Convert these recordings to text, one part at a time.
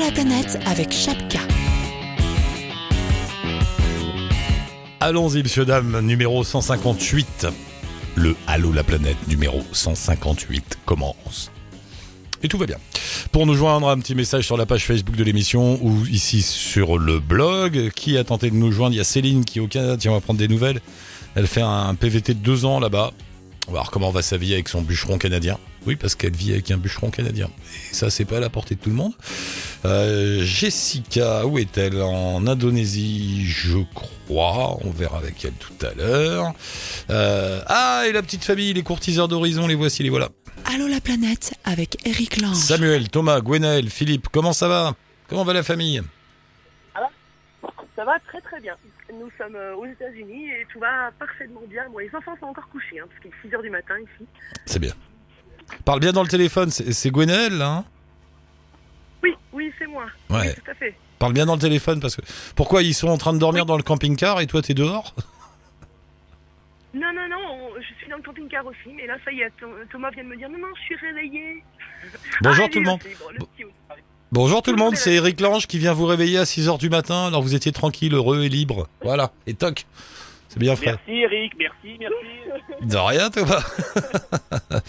La planète avec Chapka. Allons-y, monsieur, dame, numéro 158. Le Allô la planète numéro 158 commence. Et tout va bien. Pour nous joindre, un petit message sur la page Facebook de l'émission ou ici sur le blog. Qui a tenté de nous joindre? Il y a Céline qui au Canada. Tiens, on va prendre des nouvelles. Elle fait un PVT de deux ans là-bas. On va voir comment va sa vie avec son bûcheron canadien. Oui, parce qu'elle vit avec un bûcheron canadien. Et ça, c'est pas à la portée de tout le monde. Euh, Jessica, où est-elle? En Indonésie, je crois. On verra avec elle tout à l'heure. Euh, ah, et la petite famille, les courtiseurs d'horizon, les voici, les voilà. Allô la planète avec Eric Lange. Samuel, Thomas, Gwenaël, Philippe, comment ça va? Comment va la famille? Ça va très très bien. Nous sommes euh, aux États-Unis et tout va parfaitement bien. Bon, les enfants sont encore couchés, hein, parce qu'il est 6 h du matin ici. C'est bien. Parle bien dans le téléphone, c'est Gwenaël, hein? Oui, oui, c'est moi. Ouais. Oui, tout à fait. Parle bien dans le téléphone parce que pourquoi ils sont en train de dormir dans le camping-car et toi t'es dehors? Non, non, non, on- je suis dans le camping-car aussi, mais là, ça y est, Tho- Thomas vient de me dire non, non, je suis réveillé. Bonjour Ah, tout le monde. aussi, bon, le Bon- petit aussi. Bonjour tout le monde, monde est c'est Eric Lange qui vient vous réveiller à 6h du matin alors vous étiez tranquille, heureux et libre. Voilà, et toc. C'est bien frère. Merci Eric, merci, merci. De rien Thomas.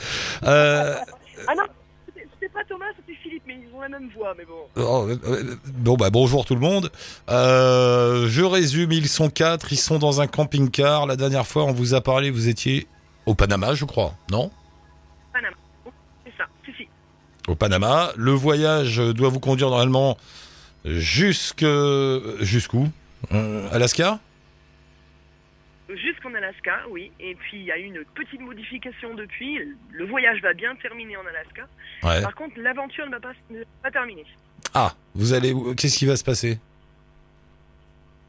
Euh, Ah non, c'était c'était pas Thomas, c'était Philippe, mais ils ont la même voix, mais bon. oh, euh, euh, bon bah bonjour tout le monde. Euh, je résume, ils sont quatre, ils sont dans un camping-car. La dernière fois on vous a parlé, vous étiez au Panama je crois, non? Au Panama. Le voyage doit vous conduire normalement jusque jusqu'où? Euh, Alaska? Jusqu'en Alaska, oui. Et puis, il y a eu une petite modification depuis. Le voyage va bien terminer en Alaska. Ouais. Par contre, l'aventure ne va pas, ne va pas terminer. Ah, vous allez Qu'est-ce qui va se passer?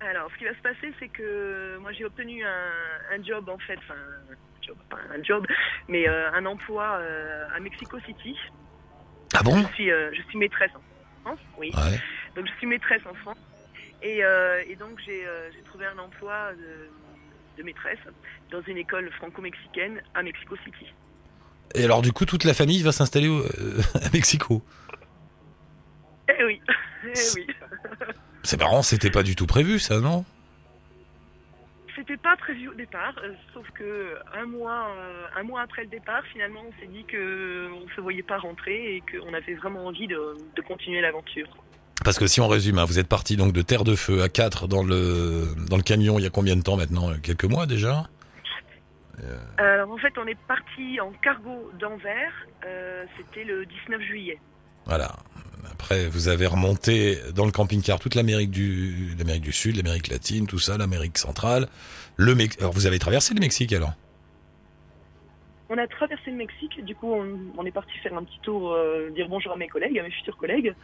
Alors, ce qui va se passer, c'est que moi, j'ai obtenu un, un job, en fait, enfin, un job, pas un job, mais euh, un emploi euh, à Mexico City. Ah bon Je suis, euh, je suis maîtresse en France, oui. Ouais. Donc, je suis maîtresse en France. Et, euh, et donc, j'ai euh, j'ai trouvé un emploi de, de maîtresse dans une école franco-mexicaine à Mexico City. Et alors du coup toute la famille va s'installer euh, à Mexico. Eh oui, eh oui. C'est marrant, c'était pas du tout prévu ça, non? C'était pas prévu au départ, euh, sauf que un mois, euh, un mois après le départ, finalement, on s'est dit que on se voyait pas rentrer et qu'on avait vraiment envie de, de continuer l'aventure. Parce que si on résume, hein, vous êtes parti donc de Terre de Feu à 4 dans le dans le camion il y a combien de temps maintenant Quelques mois déjà? En fait, on est parti en cargo d'Anvers. euh, C'était le 19 juillet. Voilà. Après, vous avez remonté dans le camping-car toute l'Amérique du, Sud, l'Amérique latine, tout ça, l'Amérique centrale. Le Alors, vous avez traversé le Mexique alors? On a traversé le Mexique. Du coup, on, est parti faire un petit tour, euh, dire bonjour à mes collègues, à mes futurs collègues.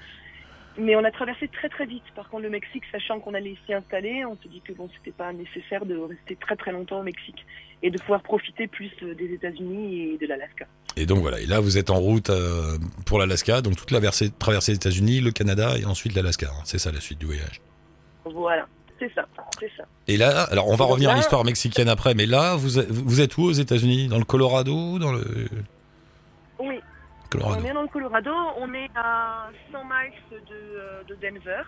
Mais on a traversé très très vite. Par contre, le Mexique, sachant qu'on allait s'y installer, on s'est dit que bon, c'était pas nécessaire de rester très très longtemps au Mexique et de pouvoir profiter plus euh, des États-Unis et de l'Alaska. Et donc voilà, et là vous êtes en route euh, pour l'Alaska, donc toute la versée, traversée des États-Unis, le Canada et ensuite l'Alaska. hein. C'est ça la suite du voyage. Voilà, c'est ça, c'est ça. Et là, alors on va revenir à l'histoire mexicaine après, mais là vous, êtes- vous êtes où aux États-Unis? Dans le Colorado Dans le Oui, Colorado on est dans le Colorado, on est à 100 miles de, euh, de Denver.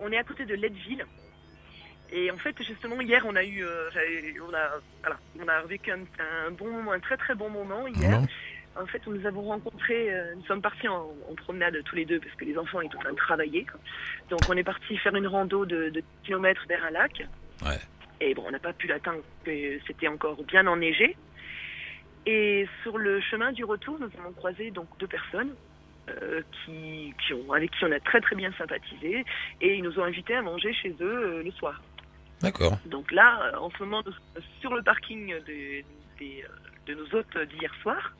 On est à côté de Leadville. Et en fait, justement, hier, on a eu, euh, on a, voilà, on a vécu un, un bon moment, un très très bon moment hier. Non En fait, nous avons rencontré, euh, nous sommes partis en, en promenade tous les deux parce que les enfants étaient en train de travailler. Donc, on est parti faire une rando de, de kilomètres vers un lac. Ouais. Et bon, on n'a pas pu l'atteindre, c'était encore bien enneigé. Et sur le chemin du retour, nous avons croisé donc deux personnes euh, qui, qui ont, avec qui on a très très bien sympathisé et ils nous ont invités à manger chez eux euh, le soir. D'accord. Donc là, euh, en ce moment, nous sommes sur le parking des, euh, de nos hôtes d'hier soir,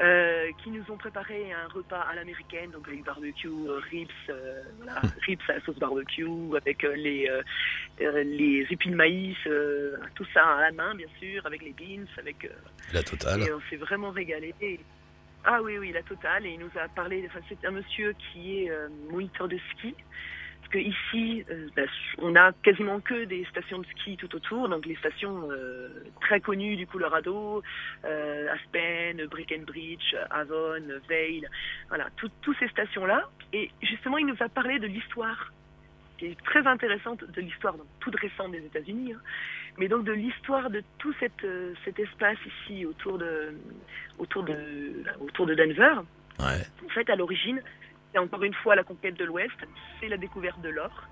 euh, qui nous ont préparé un repas à l'américaine, donc avec barbecue, euh, ribs, euh, voilà, ribs à la sauce barbecue, avec les, les épis de maïs, tout ça à la main, bien sûr, avec les beans, avec... La totale. et on s'est vraiment régalé. Ah oui, oui, la totale. Et il nous a parlé, enfin, c'est un monsieur qui est moniteur de ski que ici, euh, bah, on a quasiment que des stations de ski tout autour, donc les stations euh, très connues du Colorado, euh, Aspen, Breckenridge, Avon, Vail, voilà, tout- toutes ces stations-là. Et justement, il nous a parlé de l'histoire, qui est très intéressante, de l'histoire toute récente des États-Unis, hein, mais donc de l'histoire de tout cette, cet espace ici autour de, autour de, autour de Denver. Ouais. En fait, à l'origine, c'est encore une fois la conquête de l'Ouest, c'est la découverte de l'or.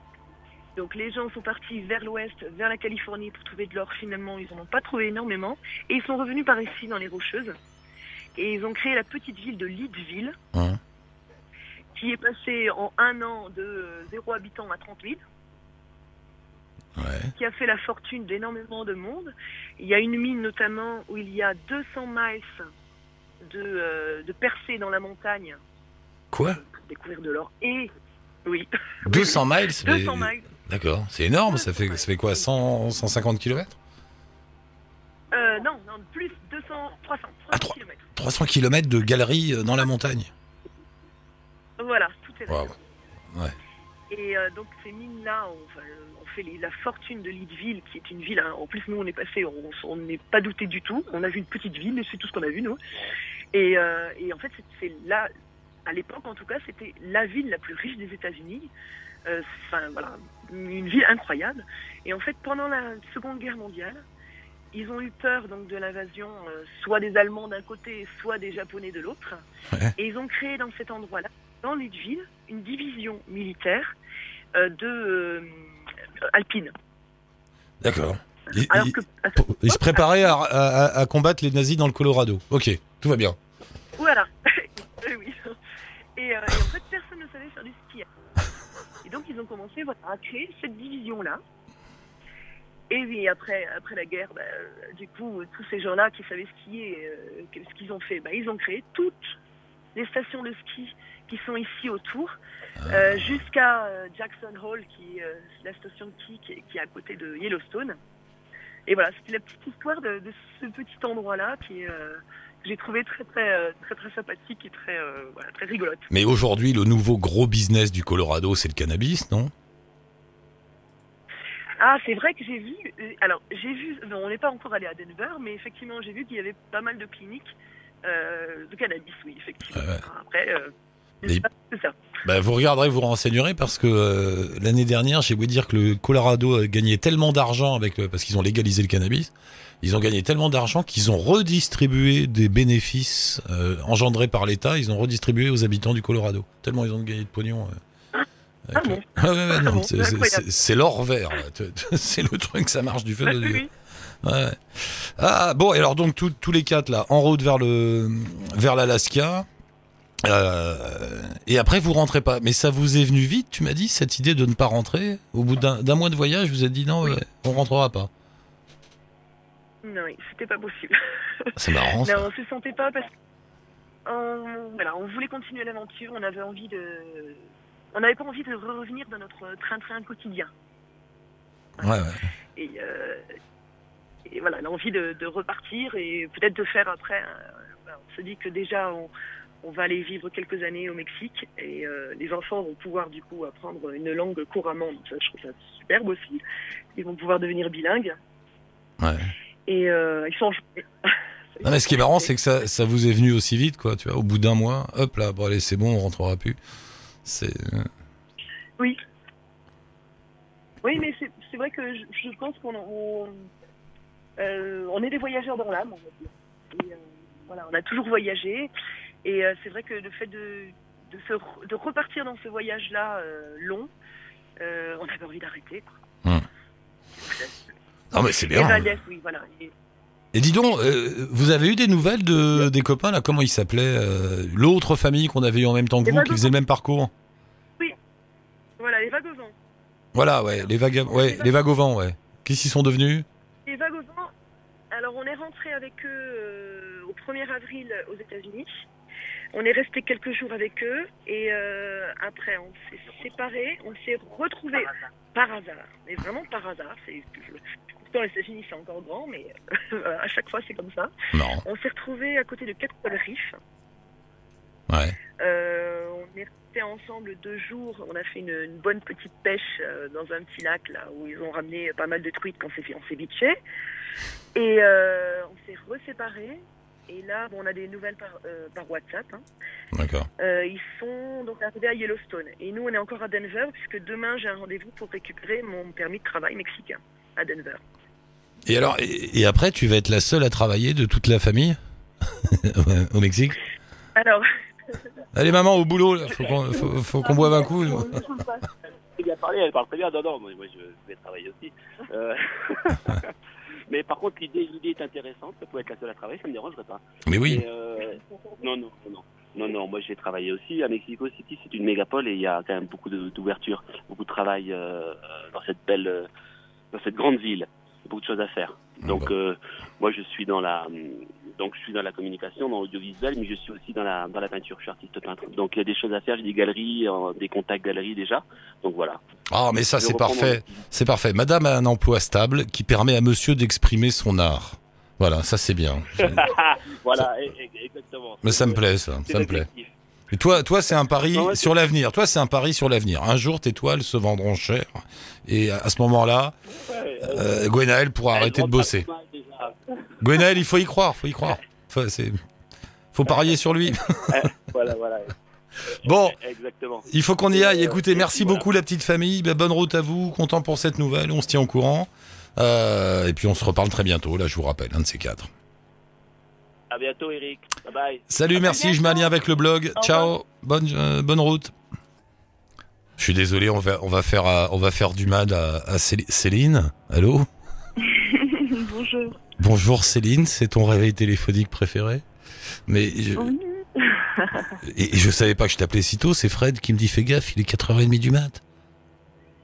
Donc les gens sont partis vers l'Ouest, vers la Californie pour trouver de l'or. Finalement, ils n'en ont pas trouvé énormément. Et ils sont revenus par ici, dans les Rocheuses. Et ils ont créé la petite ville de Leadville, Ouais. qui est passée en un an de euh, zéro habitant à 30 000 Ouais. qui a fait la fortune d'énormément de monde. Il y a une mine notamment où il y a 200 miles de, euh, de percées dans la montagne Quoi? Découvrir de l'or. Et oui, 200 miles mais- 200 miles. D'accord, c'est énorme, ça fait, ça fait quoi 100, 150 km Euh, non, non, plus 200, 300, 300 Ah, trois- kilomètres. 300 km de galeries euh, dans la montagne. Voilà, tout est. Ouais. Et euh, donc ces mines-là ont fait les- la fortune de Leadville, qui est une ville. hein, en plus, nous, on est passé, on on n'est pas douté du tout. On a vu une petite ville, et c'est tout ce qu'on a vu, nous. Et, euh, et en fait, c'est là, à l'époque en tout cas, c'était la ville la plus riche des États-Unis. Euh, Enfin, voilà, une ville incroyable. Et en fait, pendant la Seconde Guerre mondiale, ils ont eu peur donc de l'invasion, euh, soit des Allemands d'un côté, soit des Japonais de l'autre. Ouais. Et ils ont créé dans cet endroit-là, dans Leadville, une division militaire euh, de alpine. D'accord. Ils, ils se préparaient à, à- à combattre les nazis dans le Colorado. Ok, tout va bien. Et, euh, et en fait, personne ne savait faire du ski. Et donc, ils ont commencé voilà, à créer cette division-là. Et oui, après, après la guerre, bah, du coup, tous ces gens-là qui savaient skier, euh, qu'est-ce qu'ils ont fait? Bah, Ils ont créé toutes les stations de ski qui sont ici autour, euh, jusqu'à euh, Jackson Hole, qui est euh, la station de ski qui est, qui est à côté de Yellowstone. Et voilà, c'était la petite histoire de, de ce petit endroit-là qui est, j'ai trouvé très très, euh, très très sympathique et très euh, voilà, très rigolote. Mais aujourd'hui, le nouveau gros business du Colorado, c'est le cannabis, non? Ah, c'est vrai que j'ai vu. euh, alors, j'ai vu. non, on n'est pas encore allé à Denver, mais effectivement, j'ai vu qu'il y avait pas mal de cliniques euh, de cannabis, oui, effectivement. Ouais. Après, euh, Ça. Bah, vous regarderez, vous renseignerez parce que euh, l'année dernière, j'ai ouï dire que le Colorado a gagné tellement d'argent avec le- parce qu'ils ont légalisé le cannabis. Ils ont gagné tellement d'argent qu'ils ont redistribué des bénéfices euh, engendrés par l'État. Ils ont redistribué aux habitants du Colorado. Tellement ils ont gagné de pognon. euh, Ah bon Ouais, c'est- l'or vert. C'est le truc, ça marche du feu Ah, de oui, Dieu. Ouais. Ah bon, et alors donc tous- tous les quatre là, en route vers le vers l'Alaska. Euh, et après vous rentrez pas. Mais ça vous est venu vite, tu m'as dit cette idée de ne pas rentrer au bout d'un mois de voyage, vous êtes dit non, Oui. ouais, on rentrera pas. Non, oui, c'était pas possible. C'est marrant. Ça. Non, on se sentait pas parce qu'on voilà, on voulait continuer l'aventure, on avait envie de. On n'avait pas envie de revenir dans notre train-train quotidien. Ouais, ouais. Et, euh, et voilà, l'envie de, de repartir et peut-être de faire après. voilà, on se dit que déjà, on, on va aller vivre quelques années au Mexique et euh, les enfants vont pouvoir du coup apprendre une langue couramment. Donc ça, je trouve ça superbe aussi. Ils vont pouvoir devenir bilingues. Ouais. Et euh, ils sont. Non, mais ce qui est marrant, c'est que ça, ça vous est venu aussi vite, quoi. Tu vois, au bout d'un mois, hop là, bon allez, c'est bon, on rentrera plus. C'est Oui. Oui, mais c'est vrai que je, je pense qu'on on, euh, on est des voyageurs dans l'âme, on euh, voilà, on a toujours voyagé. Et euh, c'est vrai que le fait de, de, se, de repartir dans ce voyage-là euh, long, euh, on avait envie d'arrêter. Hum. non mais c'est Et bien. Valdez, oui, voilà. Et- Et dis donc, euh, vous avez eu des nouvelles de des copains là? Comment ils s'appelaient euh, L'autre famille qu'on avait eu en même temps que Les vous, qui Vagabonds. faisait le même parcours? voilà, les vent. Voilà, ouais, les vagues, ouais, les vent, ouais. Qu'est-ce qu'ils sont devenus? Les vent, alors on est rentré avec eux euh, au 1er avril aux États-Unis. On est resté quelques jours avec eux et euh, après on s'est séparés, on s'est retrouvés par hasard, mais vraiment par hasard. C'est, pourtant les États-Unis c'est encore grand, mais euh, à chaque fois c'est comme ça. Non. On s'est retrouvés à côté de Reef. Ouais. Euh, est resté ensemble deux jours. On a fait une, une bonne petite pêche euh, dans un petit lac là où ils ont ramené pas mal de truites qu'on s'est on s'est bitché. Et euh, on s'est reséparés. Et là, bon, on a des nouvelles par, euh, par WhatsApp. hein. D'accord. Euh, ils sont donc arrivés à Yellowstone. Et nous, on est encore à Denver, puisque demain, j'ai un rendez-vous pour récupérer mon permis de travail mexicain à Denver. Et alors, et, et après, tu vas être la seule à travailler de toute la famille au Mexique? Alors, Allez, maman, au boulot, là. Faut qu'on faut, faut qu'on boive un coup. Elle bien parlé, elle parle très bien. Non, non, moi, moi, je vais travailler aussi. Euh, Mais par contre, l'idée l'idée est intéressante. Ça peut être la seule à travailler, ça me dérangerait pas. Mais oui. Euh, non, non, non, non. Non, moi j'ai travaillé aussi à Mexico City, c'est une mégapole et il y a quand même beaucoup d'ouverture, beaucoup de travail euh, dans cette belle, euh, dans cette grande ville, beaucoup de choses à faire. Donc Bon. euh, moi je suis dans la, donc je suis dans la communication, dans l'audiovisuel, mais je suis aussi dans la, dans la peinture. Je suis artiste peintre. Donc il y a des choses à faire, j'ai des galeries, euh, des contacts galeries déjà. Donc voilà. Ah, mais ça, c'est parfait. C'est parfait. Madame a un emploi stable qui permet à monsieur d'exprimer son art. Voilà, ça, c'est bien. voilà, e- e- exactement. Mais ça me plaît, ça. Ça me plaît. Et toi, toi, c'est un pari ouais, sur l'avenir. Toi, c'est un pari sur l'avenir. Un jour, tes toiles se vendront cher. Et à ce moment-là, Ouais, euh, Gwenaël pourra arrêter de pas Gwenaël, il faut y croire, faut y croire. Faut, c'est- faut parier sur lui. Voilà, voilà. Bon, Exactement. il faut qu'on y aille. Euh, Écoutez, merci voilà. beaucoup la petite famille. Bah, bonne route à vous. Content pour cette nouvelle. On se tient au courant. Euh, et puis on se reparle très bientôt. Là, je vous rappelle, un de ces quatre. À bientôt, Eric. Bye bye. Salut, merci. Je mets un lien avec le blog. Au Ciao. Bonne, euh, bonne route. Je suis désolé, on va, on va faire, on va faire du mal à, à Céli- Céline. Allô? Bonjour. Bonjour Céline, c'est ton réveil téléphonique préféré? Mais je, Oui. et, et je savais pas que je t'appelais si tôt. C'est Fred qui me dit fais gaffe, il est 4h30 du mat.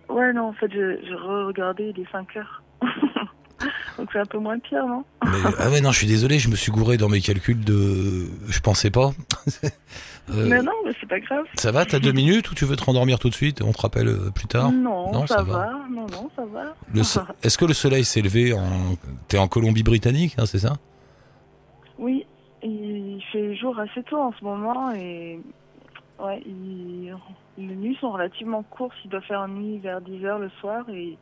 Ouais, non, en fait, je, je re-regardais, il est 5 heures. Donc c'est un peu moins pire, non? Mais, ah ouais non, je suis désolé, je me suis gouré dans mes calculs de, je pensais pas. Euh, Mais non, mais c'est pas grave. ça va, t'as deux minutes ou tu veux te rendormir tout de suite On te rappelle euh, plus tard? Non, Non, ça, ça va. va. Non, non, ça va. So- Est-ce que le soleil s'est levé en T'es en Colombie-Britannique, hein, c'est ça? Oui, il fait jour assez tôt en ce moment et ouais, il- les nuits sont relativement courtes. Il doit faire nuit vers 10 heures le soir et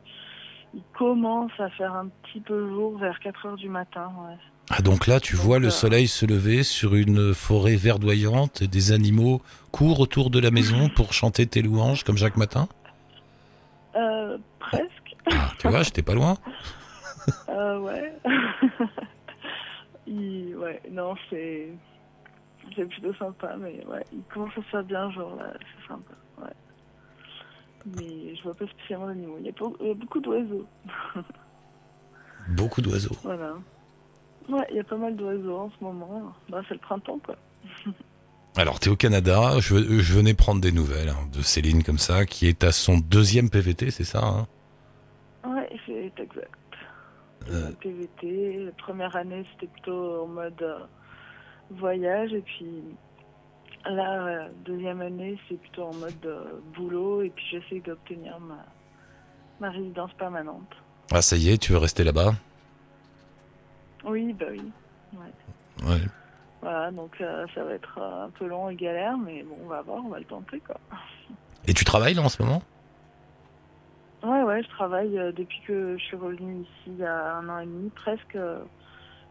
il commence à faire un petit peu jour vers 4 heures du matin. Ouais. Ah donc là, tu vois le soleil se lever sur une forêt verdoyante et des animaux courent autour de la maison pour chanter tes louanges comme chaque matin Euh, presque. Ah, tu vois, j'étais pas loin. Euh, ouais. il, ouais, non, c'est. C'est plutôt sympa, mais ouais, il commence à se faire bien jour là, c'est sympa, ouais. Mais je vois pas spécialement d'animaux. Il y a beaucoup d'oiseaux, Beaucoup d'oiseaux. voilà. Ouais, il y a pas mal d'oiseaux en ce moment. Bah, c'est le printemps, quoi. Alors, t'es au Canada, je, je venais prendre des nouvelles hein, de Céline comme ça, qui est à son deuxième PVT, c'est ça hein? Ouais, c'est exact. Euh. PVT, la première année, c'était plutôt en mode euh, voyage, et puis euh, deuxième année, c'est plutôt en mode euh, boulot, et puis j'essaie d'obtenir ma, ma résidence permanente. Ah, ça y est, tu veux rester là-bas? Oui, bah oui. Ouais. Voilà, donc euh, ça va être euh, un peu long et galère, mais bon, on va voir, on va le tenter, quoi. Et tu travailles là en ce moment? Ouais, ouais, je travaille euh, depuis que je suis revenue ici il y a un an et demi, presque. euh,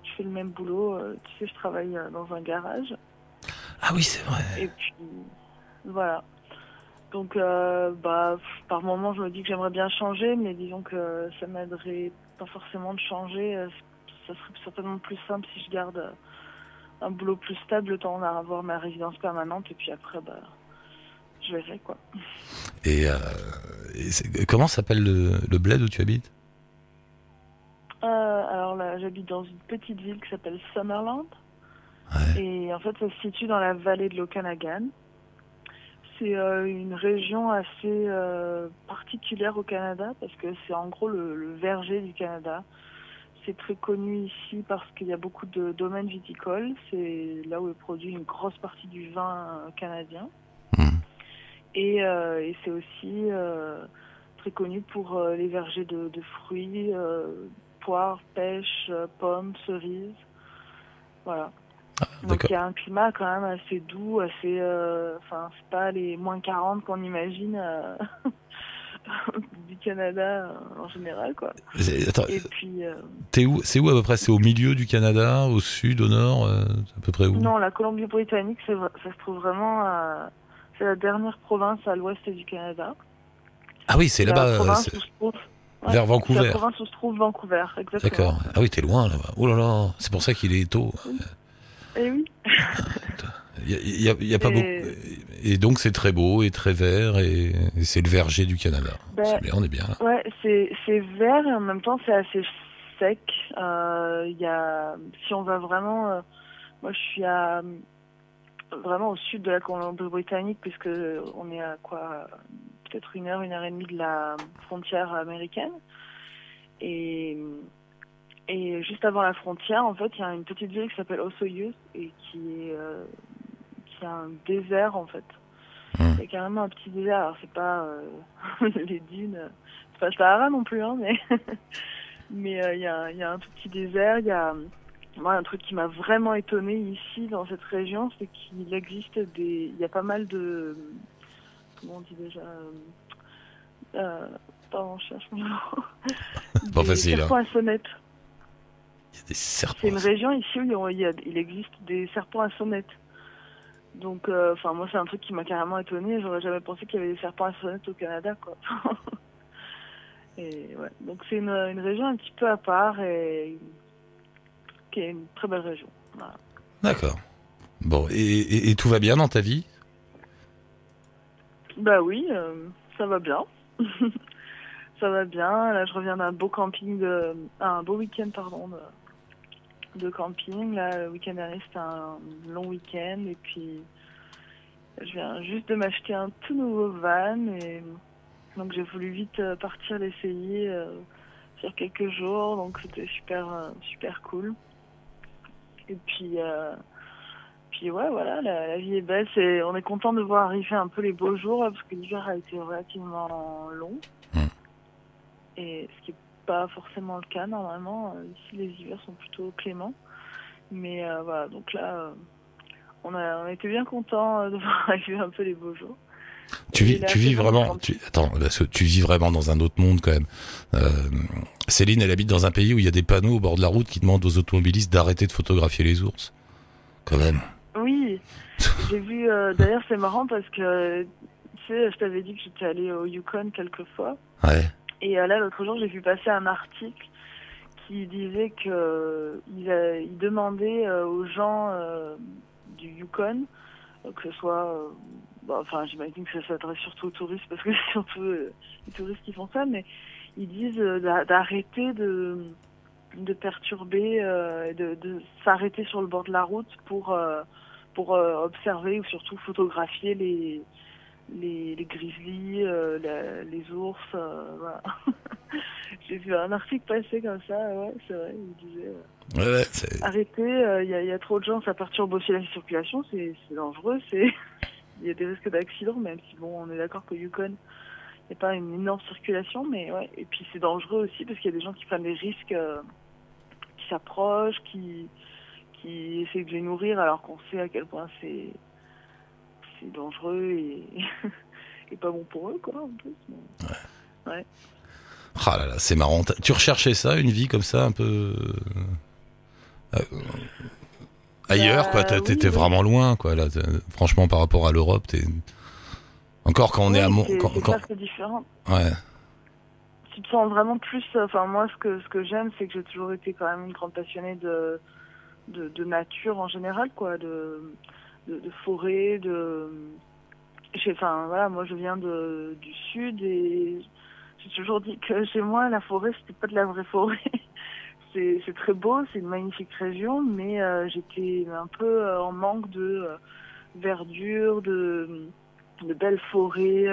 je fais le même boulot. tu sais, je travaille dans un garage. Ah oui, c'est vrai. Et puis, voilà. Donc, bah, par moment, je me dis que j'aimerais bien changer, mais disons que ça m'aiderait pas forcément de changer. Ça serait certainement plus simple si je garde euh, un boulot plus stable, le temps d'avoir ma résidence permanente, et puis après, bah, je verrai, quoi. Et, euh, et comment s'appelle le, le bled où tu habites? Euh, alors là, j'habite dans une petite ville qui s'appelle Summerland. Ouais. Et en fait, ça se situe dans la vallée de l'Okanagan. C'est euh, une région assez particulière au Canada parce que c'est en gros le, le verger du Canada. C'est très connu ici parce qu'il y a beaucoup de domaines viticoles. C'est là où est produit une grosse partie du vin euh, canadien. Hmm. Et, euh, et c'est aussi euh, très connu pour euh, les vergers de, de fruits, poires, pêches, pommes, cerises. Voilà. Donc D'accord. il y a un climat quand même assez doux, assez, enfin c'est pas les moins 40 qu'on imagine du Canada euh, en général quoi. Attends, Et puis euh, t'es où C'est où à peu près? C'est au milieu du Canada, au sud, au nord euh, à peu près où? Non, la Colombie-Britannique, ça se trouve vraiment, à- c'est la dernière province à l'ouest du Canada. Ah oui, c'est là-bas, ouais, vers Vancouver. la province où se trouve Vancouver, exactement. D'accord. Ah oui, t'es loin là-bas. Oh là là, c'est pour ça qu'il est tôt. Et oui. Il a, il y a- il y a pas Et- beaucoup. Et donc c'est très beau et très vert et, et c'est le verger du Canada. Ben, C'est bien, on est bien là. Ouais, c'est vert et en même temps c'est assez sec. Euh, y a, si on va vraiment, euh, moi je suis à vraiment au sud de la Colombie-Britannique puisque on est à quoi, peut-être une heure, une heure et demie de la frontière américaine. Et et juste avant la frontière, en fait, il y a une petite ville qui s'appelle Osoyoos et qui est euh, qui a un désert en fait. Hmm. Il y a carrément un petit désert. Alors c'est pas euh, les dunes, c'est pas le Sahara non plus, hein, mais mais euh, il y, a, y a un tout petit désert. Il y a moi un truc qui m'a vraiment étonné ici dans cette région, c'est qu'il existe des, il y a pas mal de comment on dit déjà, euh, euh, pardon, je cherche mon mot. Pas Des facile, hein. serpents à sonnette. Il y a des serpents. C'est une région ici où il y a- il, y a- il existe des serpents à sonnette. Donc, euh, enfin, moi, c'est un truc qui m'a carrément étonné. J'aurais jamais pensé qu'il y avait des serpents à sonnette au Canada, quoi. et ouais, donc c'est une, une région un petit peu à part et qui est une très belle région. Voilà. D'accord. Bon, et, et- et tout va bien dans ta vie? Bah oui, euh, ça va bien. ça va bien. Là, je reviens d'un beau camping, de, un beau week-end, pardon, de, de camping. Là, le week-end dernier, c'était un long week-end. Et puis, je viens juste de m'acheter un tout nouveau van. Et donc, j'ai voulu vite euh, partir l'essayer euh, sur quelques jours. Donc, c'était super, euh, super cool. Et puis, euh, puis ouais, voilà, la, la vie est belle. C'est, on est content de voir arriver un peu les beaux jours parce que l'hiver a été relativement long. Mm. Et ce qui n'est pas forcément le cas normalement. Euh, Ici, les hivers sont plutôt cléments. Mais euh, voilà, donc là, euh, on a, on été bien content de voir arriver un peu les beaux jours. Tu vis, tu vis vraiment. Tu, attends, parce que tu vis vraiment dans un autre monde quand même. Euh, Céline, elle habite dans un pays où il y a des panneaux au bord de la route qui demandent aux automobilistes d'arrêter de photographier les ours. Quand même. Oui, j'ai vu. euh, D'ailleurs, c'est marrant parce que tu sais, je t'avais dit que j'étais allée au Yukon quelques fois. Ouais. Et euh, là, l'autre jour, j'ai vu passer un article qui disait que il, demandait euh, aux gens euh, du Yukon, que ce soit, enfin, j'imagine que ça s'adresse surtout aux touristes parce que c'est surtout les touristes qui font ça, mais ils disent d'a- d'arrêter de perturber, de, de s'arrêter sur le bord de la route pour pour observer ou surtout photographier les les, les grizzlies, euh, la- les ours, euh, voilà. J'ai vu un article passer comme ça, ouais, c'est vrai, il disait euh, Ouais, arrêtez, il y, a, y a trop de gens, ça perturbe aussi la circulation, c'est dangereux, c'est il y a des risques d'accident, même si bon, on est d'accord que Yukon, il n'y a pas une énorme circulation, mais ouais, et puis c'est dangereux aussi parce qu'il y a des gens qui prennent des risques, qui s'approchent, qui qui essaient de les nourrir alors qu'on sait à quel point c'est c'est dangereux et, et pas bon pour eux, quoi, en plus. mais- Ah là là, c'est marrant. Tu recherchais ça, une vie comme ça, un peu euh, ailleurs, Bah, quoi. Oui, T'étais oui. vraiment loin, quoi. Là, franchement, par rapport à l'Europe, t'es encore quand on est à Mont. c'est- quand- différent. Ouais. tu te sens vraiment plus. Enfin, moi, ce que, ce que j'aime, c'est que j'ai toujours été quand même une grande passionnée de, de, de nature en général, quoi, de, de, de forêt, de. Enfin, voilà, moi, je viens de, du sud et j'ai toujours dit que chez moi, la forêt, c'était pas de la vraie forêt. C'est très beau, c'est une magnifique région, mais euh, j'étais un peu euh, en manque de euh, verdure, de, de belles forêts.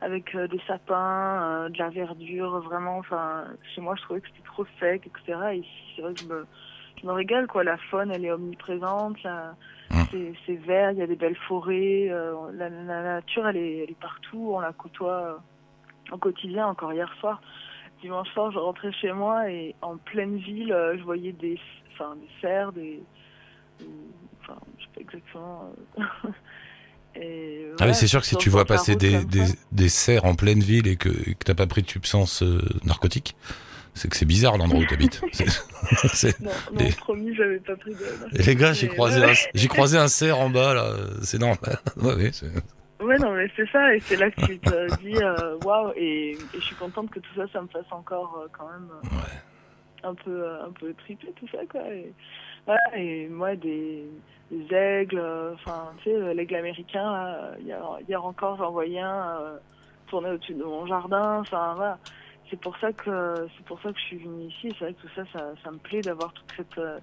avec des sapins, de la verdure, vraiment. Enfin, chez moi, je trouvais que c'était trop sec, etc. Et ici, c'est vrai que je me, je me régale, quoi. La faune, elle est omniprésente. la- Mm. C'est c'est vert, il y a des belles forêts. euh, la, nature, elle est, elle est partout. On la côtoie euh, au quotidien. Encore hier soir, dimanche soir, je rentrais chez moi et en pleine ville, euh, je voyais des, enfin, des cerfs, des, exactement. Et Ah mais c'est sûr que si tu vois passer des, des, cerfs en pleine ville et que, que t'as pas pris de substance euh, narcotique, c'est que c'est bizarre l'endroit où. C'est- c'est- Non, non, les- promis, j'avais pas pris de. Les gars, j'ai croisé, ouais. croisé un cerf en bas là, c'est normal. Ouais, non, mais c'est ça, et c'est là que tu te dis, euh, waouh, et, et je suis contente que tout ça, ça me fasse encore euh, quand même euh, un peu, euh, un peu triper tout ça, quoi. Et, voilà, et moi, des, des aigles, enfin, tu sais, l'aigle américain, là, hier, hier encore, j'en voyais un tourner au-dessus de mon jardin, enfin, voilà. C'est pour ça que c'est pour ça que je suis venue ici. C'est vrai que tout ça, ça, ça me plaît d'avoir toute cette euh,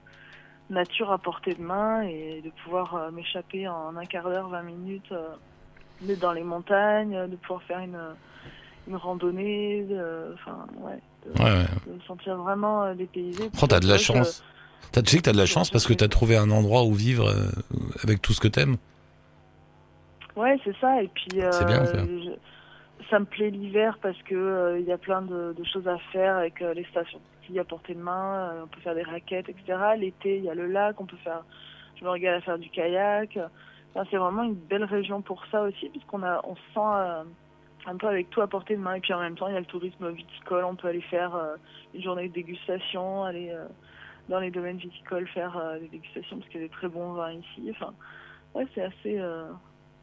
nature à portée de main et de pouvoir euh, m'échapper en un quart d'heure, 20 minutes euh, d'être dans les montagnes, de pouvoir faire une, une randonnée, de, enfin, ouais, de, ouais, ouais. de me sentir vraiment dépaysé. Oh, t'as de la que- chance. T'as- tu sais que t'as de la chance parce que t'as trouvé un endroit où vivre avec tout ce que t'aimes. Ouais, c'est ça. Et puis, C'est bien, ça. me plaît l'hiver parce que euh, il y a plein de, choses à faire avec euh, les stations. Y a portée de main, euh, on peut faire des raquettes, etc. L'été, il y a le lac, on peut faire. Je me régale à faire du kayak. Enfin, c'est vraiment une belle région pour ça aussi, puisqu'on a, on se sent un peu avec tout à portée de main. Et puis en même temps, il y a le tourisme viticole. On peut aller faire une journée de dégustation, aller dans les domaines viticoles faire des dégustations, parce qu'il y a des très bons vins ici. Enfin, ouais, c'est assez.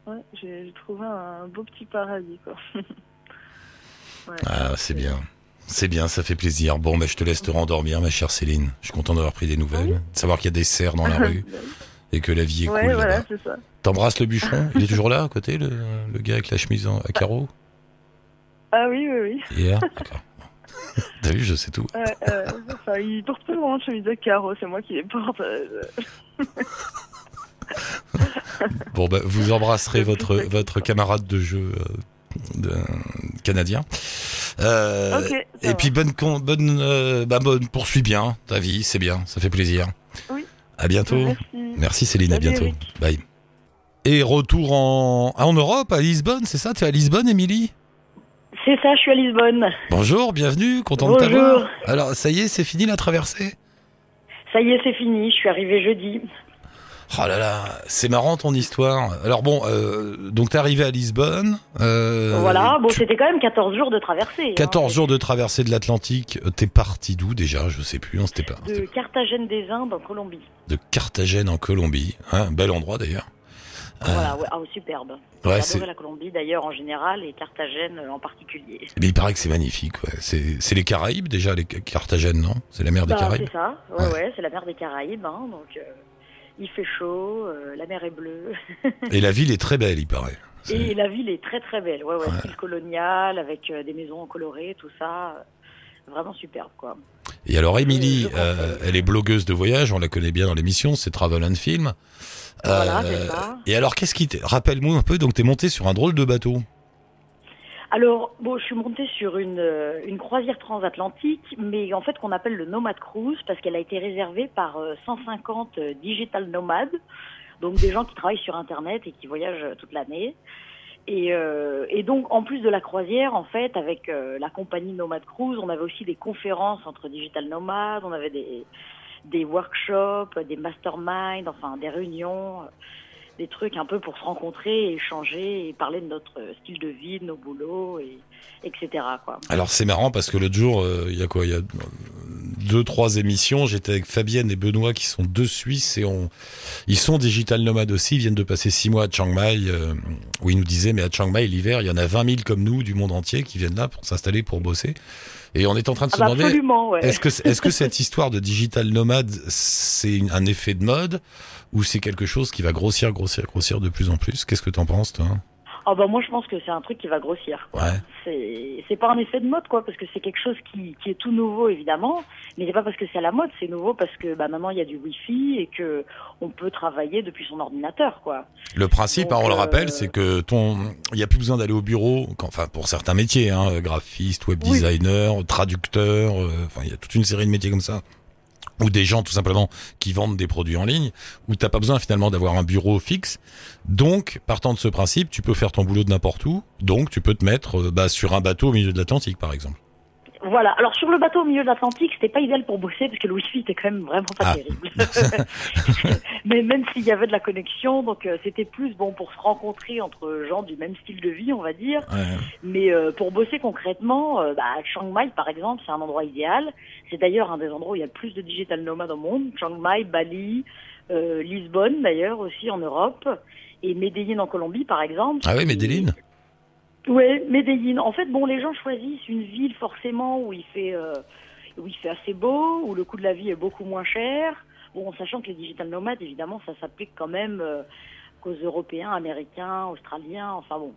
Ouais, j'ai trouvé un beau petit paradis, quoi. Ouais. Ah, c'est bien. C'est bien, ça fait plaisir. Bon, bah, je te laisse te rendormir, ma chère Céline. Je suis content d'avoir pris des nouvelles, de savoir qu'il y a des cerfs dans la rue et que la vie est ouais, cool voilà, là-bas. T'embrasses le bûcheron? Il est toujours là à côté, le, le gars avec la chemise en- à carreaux? Ah oui, oui, oui. Hier? D'accord. T'as vu, je sais tout. Euh, enfin, il porte pas vraiment de chemise à carreaux, c'est moi qui les porte. euh, Bon, bah, vous embrasserez votre, votre camarade de jeu euh, de, canadien. Euh, et va. puis, bonne, bonne, euh, bah, bonne, poursuis bien ta vie, c'est bien, ça fait plaisir. Oui. À bientôt. Merci. Merci Céline, à bientôt. Eric. Bye. Et retour en, ah, en Europe, à Lisbonne, c'est ça? Tu es à Lisbonne, Émilie? C'est ça, je suis à Lisbonne. Bonjour, bienvenue, content de Bonjour. t'avoir. Alors, ça y est, c'est fini la traversée? Ça y est, c'est fini. Je suis arrivée jeudi. Oh là là, c'est marrant ton histoire. Alors bon, euh, donc t'es arrivé à Lisbonne. euh, voilà. Bon, tu- c'était quand même 14 jours de traversée. 14 hein. jours de traversée de l'Atlantique. Euh, T'es parti d'où déjà? Je sais plus. On s'était pas. De Carthagène des Indes en Colombie. De Carthagène en Colombie. Hein, bel endroit d'ailleurs. Euh, Voilà, ouais, ah, superbe. Ouais, c'est. la Colombie d'ailleurs en général et Carthagène en particulier. Mais il paraît que c'est magnifique. Ouais. C'est c'est les Caraïbes déjà, les Carthagène, non? C'est la mer des Bah, Caraïbes? c'est ça. Ouais, Ouais. ouais, c'est la mer des Caraïbes. hein, donc, euh, il fait chaud, euh, la mer est bleue. Et la ville est très belle, il paraît. Et la ville est très très belle. Ouais, ouais, Ouais. style colonial avec euh, des maisons colorées, tout ça. Vraiment superbe, quoi. Et alors, Émilie, euh, elle est blogueuse de voyage, on la connaît bien dans l'émission, c'est Travel and Film. Voilà, Euh, c'est ça. Et alors, qu'est-ce qui t'est... Rappelle-moi un peu, donc t'es monté sur un drôle de bateau. Alors, bon, je suis montée sur une, euh, une croisière transatlantique, mais en fait qu'on appelle le Nomad Cruise parce qu'elle a été réservée par euh, 150 euh, digital nomades, donc des gens qui travaillent sur Internet et qui voyagent euh, toute l'année. Et, euh, donc, en plus de la croisière, en fait, avec euh, la compagnie Nomad Cruise, on avait aussi des conférences entre digital nomades, on avait des, des workshops, des masterminds, enfin des réunions, euh, des trucs un peu pour se rencontrer, échanger et parler de notre style de vie, de nos boulots, et, etc. Quoi. Alors c'est marrant parce que l'autre jour, euh, il y a quoi Il y a deux, trois émissions. J'étais avec Fabienne et Benoît qui sont deux Suisses et on, ils sont digital nomades aussi. Ils viennent de passer six mois à Chiang Mai euh, où ils nous disaient mais à Chiang Mai l'hiver, il y en a 20 000 comme nous du monde entier qui viennent là pour s'installer pour bosser. Et on est en train de se Ah bah demander ouais. est-ce que est-ce que cette histoire de digital nomade c'est un effet de mode ou c'est quelque chose qui va grossir, grossir, grossir de plus en plus? Qu'est-ce que t'en penses toi? Ah bah moi je pense que c'est un truc qui va grossir. Ouais. C'est pas un effet de mode quoi, parce que c'est quelque chose qui, qui est tout nouveau évidemment, mais c'est pas parce que c'est à la mode, c'est nouveau parce que bah maintenant il y a du wifi et que on peut travailler depuis son ordinateur quoi. Le principe, Donc, hein, on le euh, rappelle, c'est que ton, il y a plus besoin d'aller au bureau, enfin pour certains métiers, hein, graphiste, web Oui. designer, traducteur, euh, enfin il y a toute une série de métiers comme ça, ou des gens tout simplement qui vendent des produits en ligne, où t'as pas besoin finalement d'avoir un bureau fixe. Donc, partant de ce principe, tu peux faire ton boulot de n'importe où. Donc, tu peux te mettre euh, bah, sur un bateau au milieu de l'Atlantique, par exemple. Voilà. Alors sur le bateau au milieu de l'Atlantique, c'était pas idéal pour bosser parce que le wifi était quand même vraiment pas Ah. terrible. Mais même s'il y avait de la connexion, donc euh, c'était plus bon pour se rencontrer entre gens du même style de vie, on va dire. Ouais. Mais euh, pour bosser concrètement, euh, bah, Chiang Mai par exemple, c'est un endroit idéal. C'est d'ailleurs un des endroits où il y a le plus de digital nomades au monde. Chiang Mai, Bali, euh, Lisbonne d'ailleurs aussi en Europe et Medellín en Colombie par exemple. Ah oui, Et- Ouais, Medellín. En fait, bon, les gens choisissent une ville forcément où il fait euh, où il fait assez beau, où le coût de la vie est beaucoup moins cher. Bon, sachant que les digital nomades, évidemment, ça s'applique quand même euh, qu'aux Européens, Américains, Australiens. Enfin bon.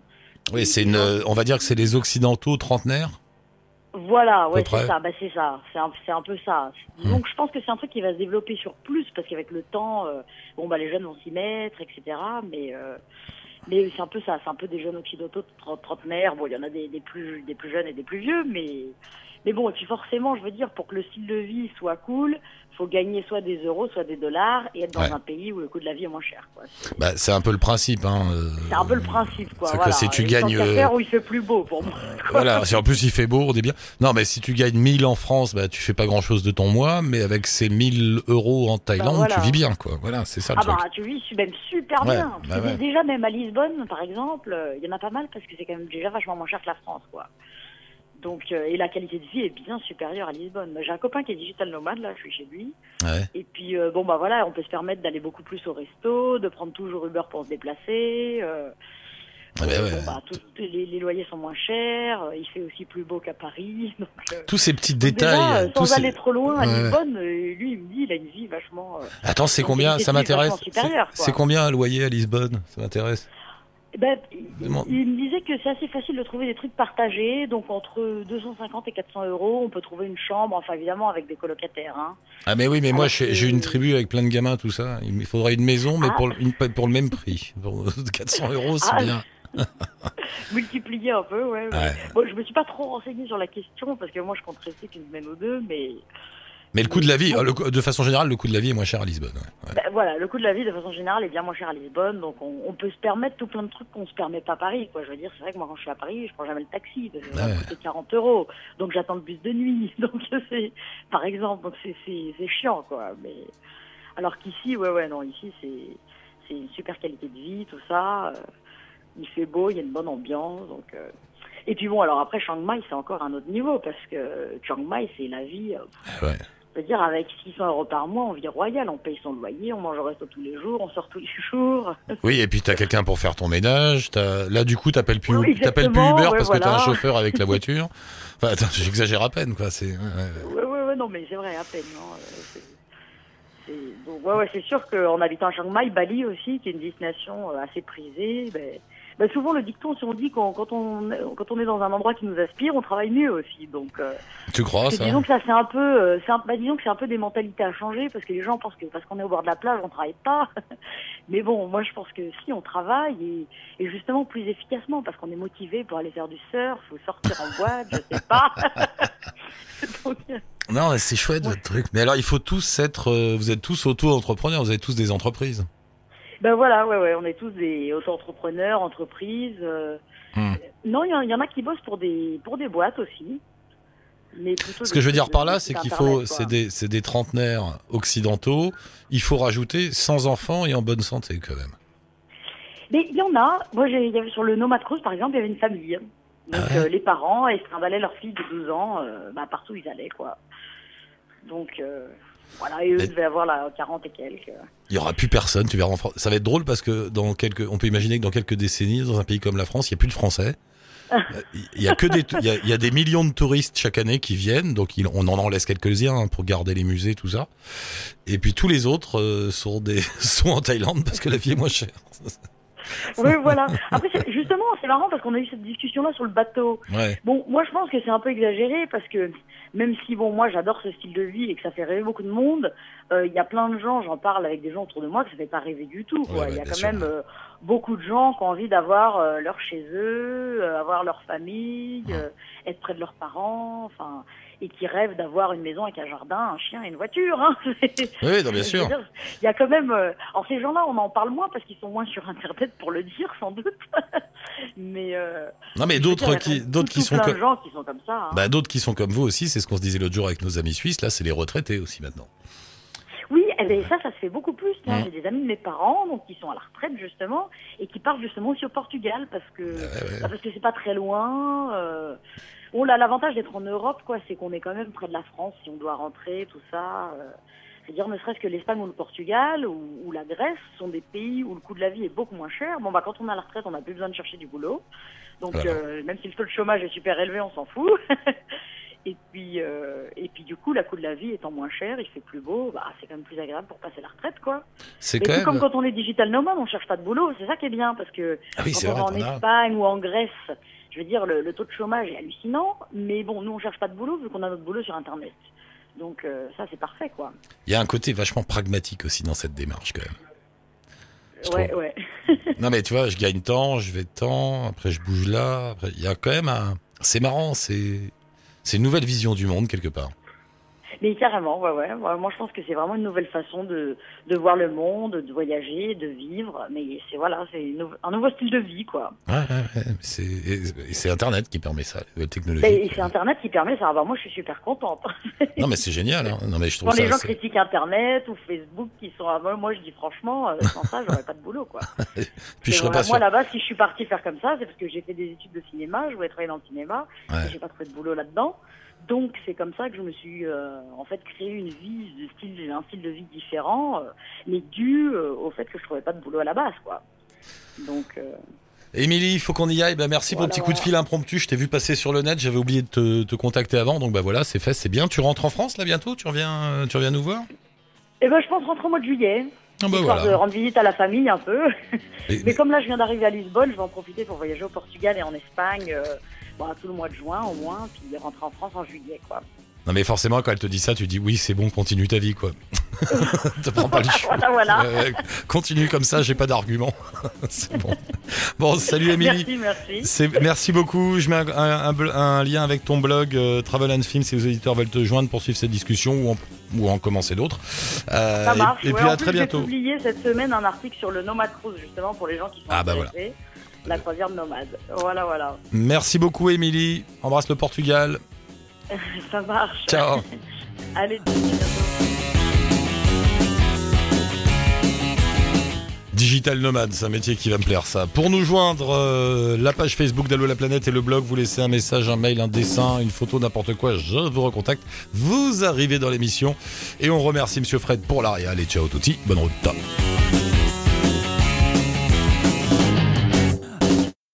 Oui, c'est une. On va dire que c'est les Occidentaux trentenaires? Voilà, ouais, c'est ça, bah, c'est ça, c'est un, un peu ça. Hmm. Donc je pense que c'est un truc qui va se développer sur plus parce qu'avec le temps, euh, bon bah les jeunes vont s'y mettre, etc. Mais euh, mais c'est un peu ça, c'est un peu des jeunes occidentaux tren- trentenaires. Bon, il y en a des plus des plus jeunes et des plus vieux, mais mais bon et puis forcément, je veux dire, pour que le style de vie soit cool, faut gagner soit des euros, soit des dollars et être dans Ouais. un pays où le coût de la vie est moins cher. Quoi. Bah, c'est un peu le principe. Hein. euh, c'est un peu le principe, quoi. c'est que si tu Et gagnes, euh, faire où il fait plus beau pour moi. Voilà, si en plus il fait beau, on est bien. Non, mais si tu gagnes 1000 en France, bah, tu fais pas grand chose de ton mois, mais avec ces 1000 euros en Thaïlande, Bah, voilà. tu vis bien, quoi. Voilà, c'est ça le Ah truc. bah tu vis même super Ouais, bien. bah ouais. Déjà même à Lisbonne par exemple, euh, il y en a pas mal parce que c'est quand même déjà vachement moins cher que la France quoi. Donc euh, et la qualité de vie est bien supérieure à Lisbonne. J'ai un copain qui est digital nomade là, je suis chez lui. Ouais. Et puis euh, bon bah voilà, on peut se permettre d'aller beaucoup plus au resto, de prendre toujours Uber pour se déplacer. euh, Ah bah ouais. bon, bah, tout- les, les loyers sont moins chers, il fait aussi plus beau qu'à Paris. Donc, Tous ces petits déjà, détails. tous sans ces- aller trop loin à Ouais. Lisbonne, lui il me dit il a une vie vachement. Attends, c'est combien Ça m'intéresse. c'est combien un loyer à Lisbonne? Ça m'intéresse. Ben, il, me disait que c'est assez facile de trouver des trucs partagés, donc entre 250 et 400 euros, on peut trouver une chambre, enfin évidemment avec des colocataires. Hein. Ah, mais oui, mais moi Alors j'ai que- j'ai une tribu avec plein de gamins, tout ça. Il me faudrait une maison, mais Ah. pour, le- une- pour le même prix. Pour 400 euros, c'est Ah. bien. Multiplier un peu, ouais. ouais. Ouais. Bon, je me suis pas trop renseignée sur la question parce que moi je compte rester qu'une semaine ou deux, mais Mais le coût de la vie, le coût- de façon générale, le coût de la vie est moins cher à Lisbonne. ouais. Ben, voilà, le coût de la vie de façon générale est bien moins cher à Lisbonne, donc on, on peut se permettre tout plein de trucs qu'on se permet pas à Paris. Quoi. Je veux dire, c'est vrai que moi quand je suis à Paris, je prends jamais le taxi parce que ça Ouais. me coûter 40 euros, donc j'attends le bus de nuit, donc c'est par exemple, donc c'est c'est chiant quoi. Mais alors qu'ici, ouais ouais non, ici c'est c'est une super qualité de vie, tout ça. euh, il fait beau, il y a une bonne ambiance, donc. euh, et puis bon, alors après Chiang Mai, c'est encore un autre niveau parce que Chiang Mai, c'est la vie. euh, Ah ouais. Je veux dire, avec 600 euros par mois, on vit royal, on paye son loyer, on mange au resto tous les jours, on sort tous les jours. Oui, et puis t'as quelqu'un pour faire ton ménage. t'as- Là, du coup, t'appelles plus, Oui, t'appelles plus Uber ouais, parce que t'as un voilà. chauffeur avec la voiture. Enfin, j'exagère à peine, quoi. C'est. ouais, ouais. Ouais, non, mais c'est vrai, à peine. Non, euh, c'est- c'est- donc, ouais, ouais, c'est sûr qu'en habitant à Chiang Mai, Bali aussi, qui est une destination euh, assez prisée, ben, ben, souvent le dicton, si on dit qu'on quand on, quand on est dans un endroit qui nous aspire, on travaille mieux aussi. Donc, euh, Tu crois ça disons que ça c'est un peu, euh, c'est un- bah, disons que c'est un peu des mentalités à changer parce que les gens pensent que parce qu'on est au bord de la plage on travaille pas. Mais bon, moi je pense que si on travaille et, et justement plus efficacement parce qu'on est motivé pour aller faire du surf ou sortir en boîte, je sais pas. Donc, euh, Non, c'est chouette votre truc. Mais alors, il faut tous être. vous êtes tous auto-entrepreneurs. Vous avez tous des entreprises. Ben voilà, ouais, ouais, on est tous des auto-entrepreneurs, entreprises. euh. Hmm. Non, il y, en- il y en a qui bossent pour des pour des boîtes aussi. Mais Ce que je veux dire par là, c'est qu'il faut, c'est des, des trentenaires occidentaux. Il faut rajouter sans enfants et en bonne santé quand même. Mais il y en a. Moi, y avait sur le Nomad Cruise, par exemple, il y avait une famille. Donc, Ah ouais euh, les parents, ils se trimballaient leur fille de 12 ans, euh, bah, partout où ils allaient, quoi. Donc, euh, voilà, et eux Mais- devaient avoir la 40 et quelques. Il y aura plus personne. Tu verras en France. Ça va être drôle parce que dans quelques, on peut imaginer que dans quelques décennies, dans un pays comme la France, il y a plus de Français. Il y a que des, il y a, il y a des millions de touristes chaque année qui viennent, donc il- on en en laisse quelques-uns hein, pour garder les musées, tout ça. Et puis tous les autres euh, sont des, sont en Thaïlande parce que la vie est moins chère. Oui, voilà. Après, justement, c'est marrant parce qu'on a eu cette discussion-là sur le bateau. Ouais. Bon, moi, je pense que c'est un peu exagéré parce que même si, bon, moi, j'adore ce style de vie et que ça fait rêver beaucoup de monde, euh, il y a plein de gens, j'en parle avec des gens autour de moi, que ça fait pas rêver du tout. Ouais, Il y a quand sûr, même euh, beaucoup de gens qui ont envie d'avoir euh, leur chez eux, avoir leur famille, être près de leurs parents. Enfin, et qui rêvent d'avoir une maison avec un jardin, un chien et une voiture. Hein. Oui, non, bien sûr. Il y a quand même. euh, Alors ces gens-là, on en parle moins parce qu'ils sont moins sur Internet pour le dire, sans doute. Mais euh, Non, mais d'autres a qui, d'autres qui sont plein comme, de gens qui sont comme ça. hein. bah, d'autres qui sont comme vous aussi. C'est ce qu'on se disait l'autre jour avec nos amis suisses. Là, c'est les retraités aussi maintenant. Oui, eh ben, ça, ça se fait beaucoup plus. tiens. Mm. J'ai des amis de mes parents, donc qui sont à la retraite justement, et qui partent justement aussi au Portugal parce que bah, parce que c'est pas très loin. Euh... Bon, là, l'avantage d'être en Europe, quoi, c'est qu'on est quand même près de la France si on doit rentrer, tout ça. Euh... Je veux dire, ne serait-ce que l'Espagne ou le Portugal ou, ou la Grèce sont des pays où le coût de la vie est beaucoup moins cher. Bon, bah, quand on a la retraite, on n'a plus besoin de chercher du boulot. Donc, Voilà. euh, même si le taux de chômage est super élevé, on s'en fout. et puis, euh, et puis, du coup, la coût de la vie étant moins cher, il fait plus beau, bah, c'est quand même plus agréable pour passer la retraite, quoi. C'est quand même. comme quand on est digital nomade, on cherche pas de boulot. C'est ça qui est bien parce que Ah oui, quand on vrai. va en. Espagne ou en Grèce, je veux dire, le, le taux de chômage est hallucinant. Mais bon, nous, on cherche pas de boulot vu qu'on a notre boulot sur Internet. Donc euh, ça, c'est parfait, quoi. Il y a un côté vachement pragmatique aussi dans cette démarche quand même. Je ouais, trouve. ouais. Non mais tu vois, je gagne tant, je vais tant, après je bouge là, après il y a quand même un c'est marrant, c'est c'est une nouvelle vision du monde quelque part. Mais carrément, ouais, ouais. Moi, je pense que c'est vraiment une nouvelle façon de, de voir le monde, de voyager, de vivre. Mais c'est voilà, c'est un nouveau style de vie, quoi. Ouais, ouais, ouais, c'est et- et c'est internet qui permet ça, la technologie. Ben, Et c'est Internet qui permet ça. Alors, moi, je suis super contente. Non mais c'est génial hein. Non mais je trouve Quand les gens critiquent Internet ou Facebook, qui sont à moi, moi, je dis franchement, euh, sans ça, j'aurais pas de boulot, quoi. puis je serais voilà, pas. Moi, là-bas, si je suis partie faire comme ça, c'est parce que j'ai fait des études de cinéma, je voulais travailler dans le cinéma, j'ai pas trouvé de boulot là-dedans. Donc, c'est comme ça que je me suis, euh, en fait, créé une vie, de style, un style de vie différent, euh, mais dû euh, au fait que je trouvais pas de boulot à la base, quoi. Donc, Émilie, il faut qu'on y aille. Bah, merci pour le Voilà, petit coup de fil impromptu. Je t'ai vu passer sur le net. J'avais oublié de te, te contacter avant. Donc bah voilà, c'est fait, c'est bien. Tu rentres en France là bientôt? Tu reviens, tu reviens nous voir? Eh ben, je pense rentrer au mois de juillet, Ah bah histoire de rendre visite à la famille un peu. Mais comme là, je viens d'arriver à Lisbonne, je vais en profiter pour voyager au Portugal et en Espagne, euh, bon, tout le mois de juin au moins, puis rentrer en France en juillet, quoi. Non mais forcément, quand elle te dit ça, tu dis oui, c'est bon, continue ta vie quoi. te prends pas le choix. Voilà, voilà. Euh, continue comme ça, j'ai pas d'argument. c'est bon. Bon, salut Émilie. Merci, merci. Merci beaucoup. Je mets un, un- un bl- un lien avec ton blog euh, Travel and Film si les auditeurs veulent te joindre pour suivre cette discussion ou en, ou en commencer d'autres. Euh, Ça marche. Et, et Ouais, puis en à plus, très J'ai bientôt. publié cette semaine un article sur le Nomad Cruise, justement, pour les gens qui sont Ah, bah intéressés. La croisière de nomade. Voilà, voilà. Merci beaucoup Émilie. Embrasse le Portugal. Ça marche. Ciao. Allez, Digital Nomade, c'est un métier qui va me plaire ça. Pour nous joindre, euh, la page Facebook d'Allo la planète et le blog, vous laissez un message, un mail, un dessin, une photo, n'importe quoi, je vous recontacte. Vous arrivez dans l'émission et on remercie Monsieur Fred pour l'arrière. Allez, ciao touti, bonne route.